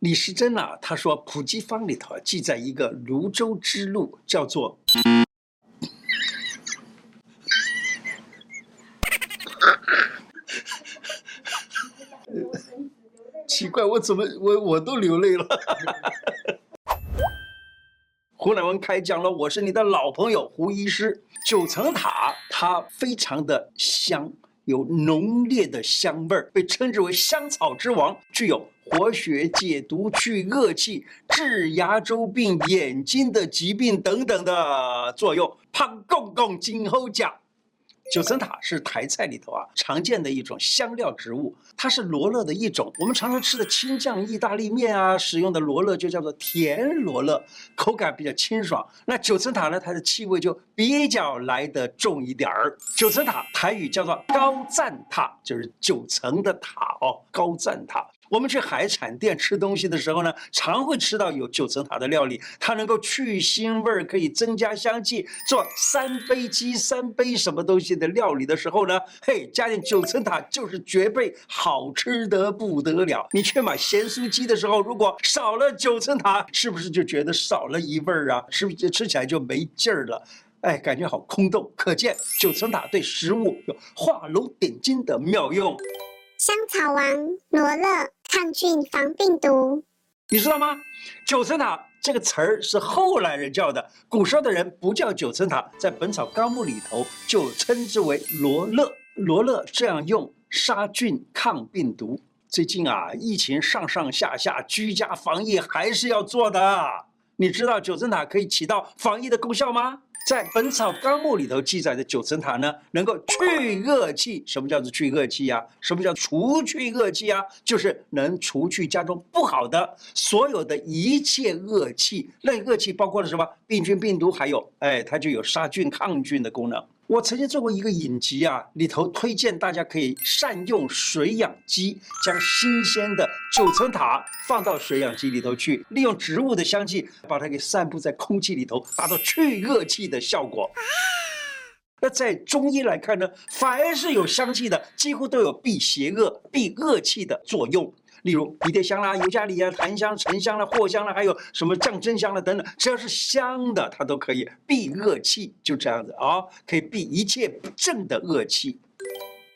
李时珍啊，他说普济方里头记载一个泸州之路，叫做。奇怪，我怎么我我都流泪了？胡乃文开讲了，我是你的老朋友胡医师。九层塔它非常的香，有浓烈的香味儿，被称之为香草之王，具有活血解毒、去恶气、治牙周病、眼睛的疾病等等的作用。胖公公今后讲。九层塔是台菜里头啊常见的一种香料植物，它是罗勒的一种。我们常常吃的青酱意大利面啊，使用的罗勒就叫做甜罗勒，口感比较清爽。那九层塔呢，它的气味就比较来得重一点儿。九层塔台语叫做高赞塔，就是九层的塔哦，高赞塔。我们去海产店吃东西的时候呢，常会吃到有九层塔的料理，它能够去腥味儿，可以增加香气。做三杯鸡、三杯什么东西的料理的时候呢，嘿，加点九层塔就是绝配，好吃得不得了。你去买咸酥鸡的时候，如果少了九层塔，是不是就觉得少了一味儿啊？是不是就吃起来就没劲儿了？哎，感觉好空洞。可见九层塔对食物有画龙点睛的妙用。香草王罗勒抗菌防病毒，你知道吗？九层塔这个词儿是后来人叫的，古时候的人不叫九层塔，在《本草纲目》里头就称之为罗勒。罗勒这样用，杀菌抗病毒。最近啊，疫情上上下下，居家防疫还是要做的。你知道九层塔可以起到防疫的功效吗？在《本草纲目》里头记载的九层塔呢，能够去恶气。什么叫做去恶气呀？什么叫除去恶气呀？就是能除去家中不好的所有的一切恶气。那恶气包括了什么？病菌、病毒，还有，哎，它就有杀菌、抗菌的功能。我曾经做过一个影集啊，里头推荐大家可以善用水养机，将新鲜的九层塔放到水养机里头去，利用植物的香气把它给散布在空气里头，达到去恶气的效果。那在中医来看呢，凡是有香气的，几乎都有避邪恶、避恶气的作用。例如迷迭香啦、尤加利啊、檀香、沉香啦、藿香啦，还有什么降真香啦等等，只要是香的，它都可以避恶气，就这样子啊、哦，可以避一切不正的恶气。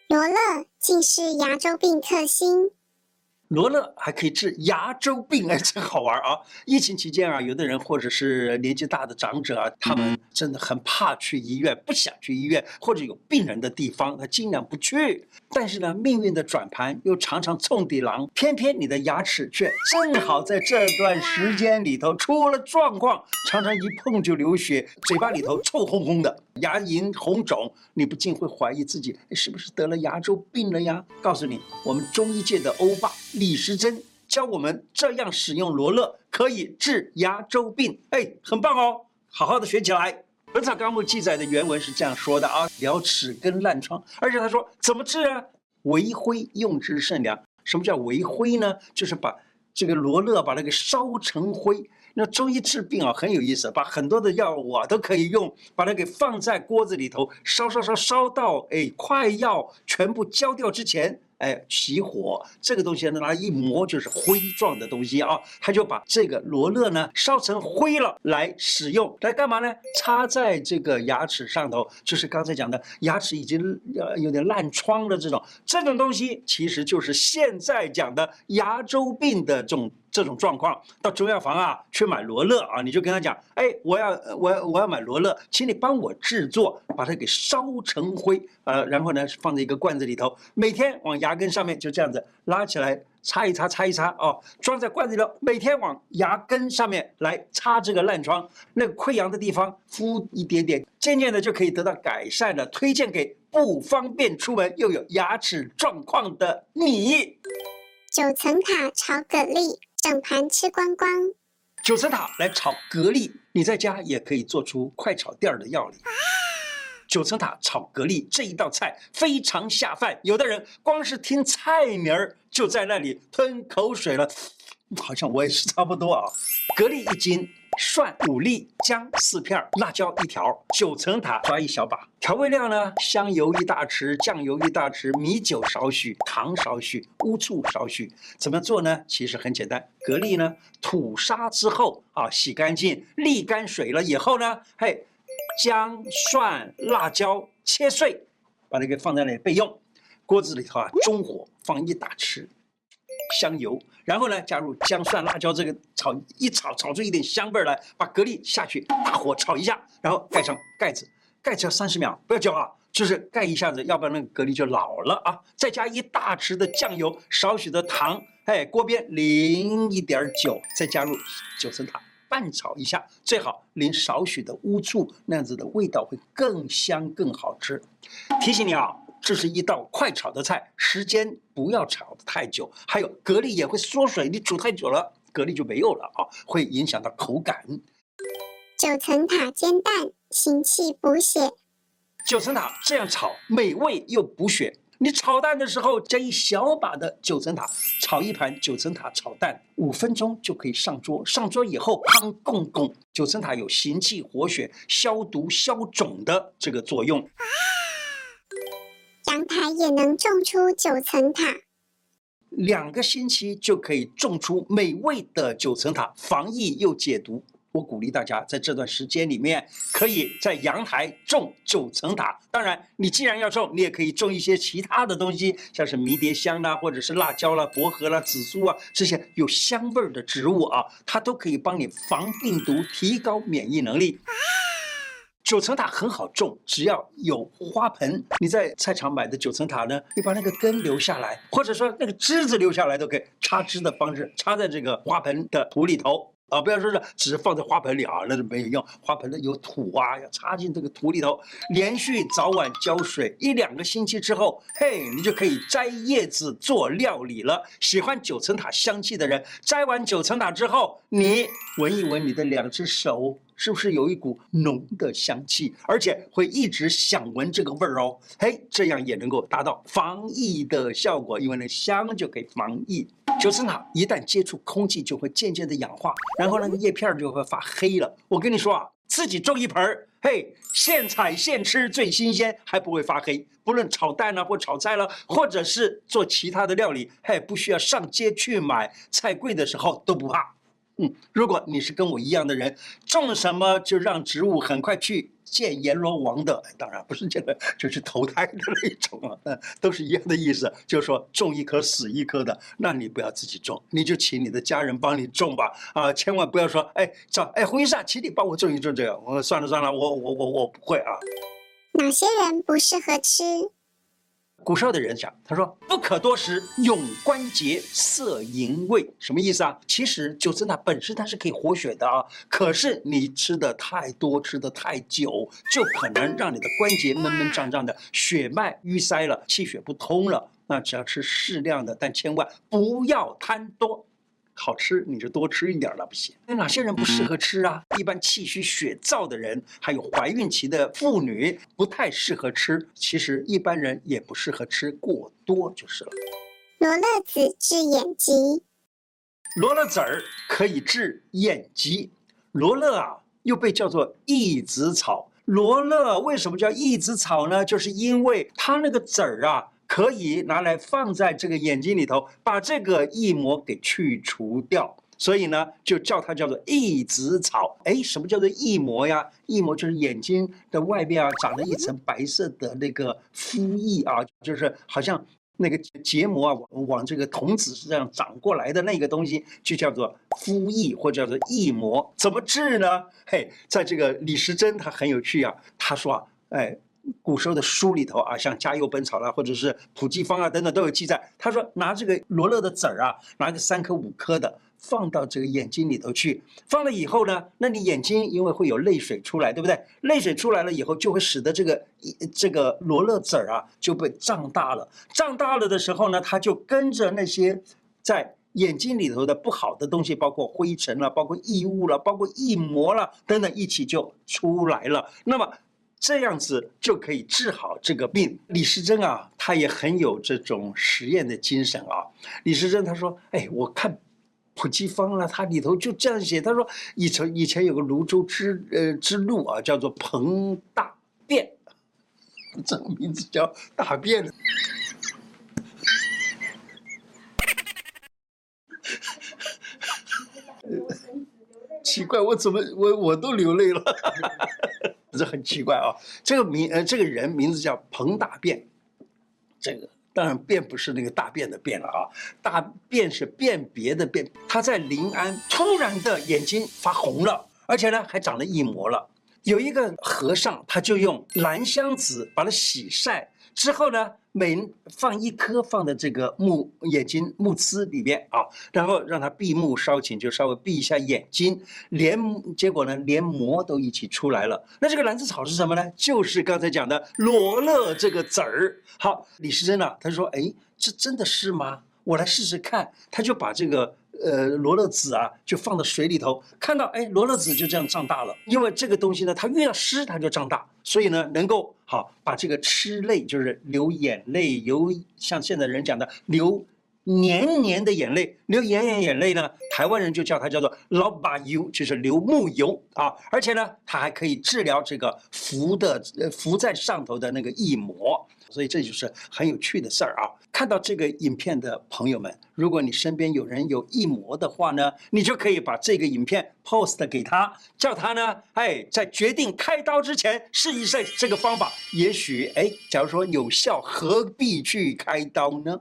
罗勒竟是牙周病克星。罗勒还可以治牙周病，哎，真好玩啊！疫情期间啊，有的人或者是年纪大的长者啊，他们真的很怕去医院，不想去医院，或者有病人的地方，他尽量不去。但是呢，命运的转盘又常常冲地狼，偏偏你的牙齿却正好在这段时间里头出了状况，常常一碰就流血，嘴巴里头臭烘烘的，牙龈红肿，你不禁会怀疑自己是不是得了牙周病了呀？告诉你，我们中医界的欧巴。李时珍教我们这样使用罗勒，可以治牙周病，哎，很棒哦，好好的学起来。《本草纲目》记载的原文是这样说的啊：疗齿根烂疮，而且他说怎么治啊？为灰用之甚良。什么叫为灰呢？就是把这个罗勒把它给烧成灰。那中医治病啊，很有意思，把很多的药我都可以用，把它给放在锅子里头烧烧烧烧到哎快要全部焦掉之前。哎，起火，这个东西呢，拿一磨就是灰状的东西啊，他就把这个罗勒呢烧成灰了来使用，来干嘛呢？插在这个牙齿上头，就是刚才讲的牙齿已经呃有点烂疮的这种，这种东西其实就是现在讲的牙周病的这种。这种状况，到中药房啊去买罗勒啊，你就跟他讲，哎，我要我要我要买罗勒，请你帮我制作，把它给烧成灰，呃，然后呢放在一个罐子里头，每天往牙根上面就这样子拉起来擦一擦擦一擦哦，装在罐子里头，每天往牙根上面来擦这个烂疮，那个溃疡的地方敷一点点，渐渐的就可以得到改善了。推荐给不方便出门又有牙齿状况的你。九层塔炒蛤蜊。整盘吃光光，九层塔来炒蛤蜊，你在家也可以做出快炒店的料理。啊、九层塔炒蛤蜊这一道菜非常下饭，有的人光是听菜名儿就在那里吞口水了，好像我也是差不多啊。蛤蜊一斤蒜五粒，姜四片，辣椒一条，九层塔抓一小把。调味料呢，香油一大匙，酱油一大匙，米酒少许，糖少许，乌醋少许。怎么做呢？其实很简单。蛤蜊呢，吐沙之后啊，洗干净，沥干水了以后呢，嘿，姜、蒜、辣椒切碎，把它给放在那里备用。锅子里头啊，中火放一大匙香油，然后呢，加入姜、蒜、辣椒，这个炒一炒，炒出一点香味来，把蛤蜊下去，大火炒一下，然后盖上盖子，盖子要三十秒，不要久啊，就是盖一下子，要不然那个蛤蜊就老了啊。再加一大匙的酱油，少许的糖，哎，锅边淋一点酒，再加入九层塔，拌炒一下，最好淋少许的乌醋，那样子的味道会更香更好吃。提醒你啊。这是一道快炒的菜，时间不要炒得太久。还有蛤蜊也会缩水，你煮太久了，蛤蜊就没有了啊，会影响到口感。九层塔煎蛋，行气补血。九层塔这样炒，美味又补血。你炒蛋的时候加一小把的九层塔，炒一盘九层塔炒蛋，五分钟就可以上桌。上桌以后，汤公公，九层塔有行气活血、消毒消肿的这个作用。啊阳台也能种出九层塔，两个星期就可以种出美味的九层塔，防疫又解毒。我鼓励大家在这段时间里面，可以在阳台种九层塔。当然，你既然要种，你也可以种一些其他的东西，像是迷迭香啦，或者是辣椒啦、薄荷啦、紫苏啊这些有香味儿的植物啊，它都可以帮你防病毒，提高免疫能力。九层塔很好种，只要有花盆。你在菜场买的九层塔呢，你把那个根留下来，或者说那个枝子留下来都可以，插枝的方式插在这个花盆的土里头。啊，不要说是只是放在花盆里啊，那就没有用。花盆里有土啊，要插进这个土里头，连续早晚浇水一两个星期之后，嘿，你就可以摘叶子做料理了。喜欢九层塔香气的人，摘完九层塔之后，你闻一闻你的两只手，是不是有一股浓的香气？而且会一直想闻这个味儿哦。嘿，这样也能够达到防疫的效果，因为那香就可以防疫。九层塔一旦接触空气，就会渐渐的氧化，然后那个叶片就会发黑了。我跟你说啊，自己种一盆儿，嘿，现采现吃最新鲜，还不会发黑。不论炒蛋啊，或炒菜了，或者是做其他的料理，嘿，不需要上街去买，菜贵的时候都不怕。嗯，如果你是跟我一样的人，种什么就让植物很快去见阎罗王的，当然不是见的，就是投胎的那种啊，都是一样的意思，就是说种一棵死一棵的，那你不要自己种，你就请你的家人帮你种吧，啊，千万不要说，哎，找，哎，洪医生，请你帮我种一种这个，我算了算了，我我我我不会啊。哪些人不适合吃？古时候的人讲，他说不可多食，永关节，涩淫味，什么意思啊？其实九层塔本身它是可以活血的啊，可是你吃的太多，吃的太久，就可能让你的关节闷闷胀胀的，血脉淤塞了，气血不通了。那只要吃适量的，但千万不要贪多。好吃你就多吃一点了，不行。那哪些人不适合吃啊？一般气虚血燥的人，还有怀孕期的妇女不太适合吃。其实一般人也不适合吃过多就是了。罗勒子治眼疾。罗勒籽儿可以治眼疾。罗勒啊，又被叫做益子草。罗勒为什么叫益子草呢？就是因为它那个籽儿啊。可以拿来放在这个眼睛里头，把这个异膜给去除掉，所以呢，就叫它叫做益子草。哎，什么叫做益膜呀？益膜就是眼睛的外边啊，长了一层白色的那个肤液啊，就是好像那个结膜啊，往往这个瞳子是这样长过来的那个东西，就叫做肤液或者叫做益膜。怎么治呢？嘿，在这个李时珍他很有趣啊，他说啊，哎。古时候的书里头啊，像《嘉佑本草》啦，或者是《普济方》啊等等都有记载。他说拿这个罗勒的籽儿啊，拿个三颗五颗的放到这个眼睛里头去，放了以后呢，那你眼睛因为会有泪水出来，对不对？泪水出来了以后，就会使得这个这个罗勒籽儿啊就被胀大了。胀大了的时候呢，它就跟着那些在眼睛里头的不好的东西，包括灰尘了，包括异物了，包括异膜了等等，一起就出来了。那么。这样子就可以治好这个病。李时珍啊，他也很有这种实验的精神啊。李时珍他说：“哎，我看普济方了，它里头就这样写，他说以前以前有个泸州之呃之路啊，叫做彭大便，这个名字叫大便。奇怪，我怎么我我都流泪了，这很奇怪啊！这个名呃，这个人名字叫彭大便，这个当然便不是那个大便的便了啊，大便是辨别的辨。他在临安突然的眼睛发红了，而且呢还长了一模了。有一个和尚，他就用兰香子把它洗晒。之后呢，每放一颗放在这个目眼睛目眦里边啊，然后让他闭目稍顷，就稍微闭一下眼睛，连结果呢，连膜都一起出来了。那这个兰子草是什么呢？就是刚才讲的罗勒这个籽儿。好，李时珍啊，他说：“哎，这真的是吗？我来试试看。”他就把这个。呃，罗勒籽啊，就放到水里头，看到哎，罗勒籽就这样长大了。因为这个东西呢，它越要湿，它就长大，所以呢，能够好把这个吃泪，就是流眼泪，流像现在人讲的流黏黏的眼泪，流眼眼眼泪呢，台湾人就叫它叫做老把油，就是流木油啊。而且呢，它还可以治疗这个浮的浮在上头的那个翳膜。所以这就是很有趣的事儿啊！看到这个影片的朋友们，如果你身边有人有异膜的话呢，你就可以把这个影片 post 给他，叫他呢，哎，在决定开刀之前试一试这个方法。也许，哎，假如说有效，何必去开刀呢？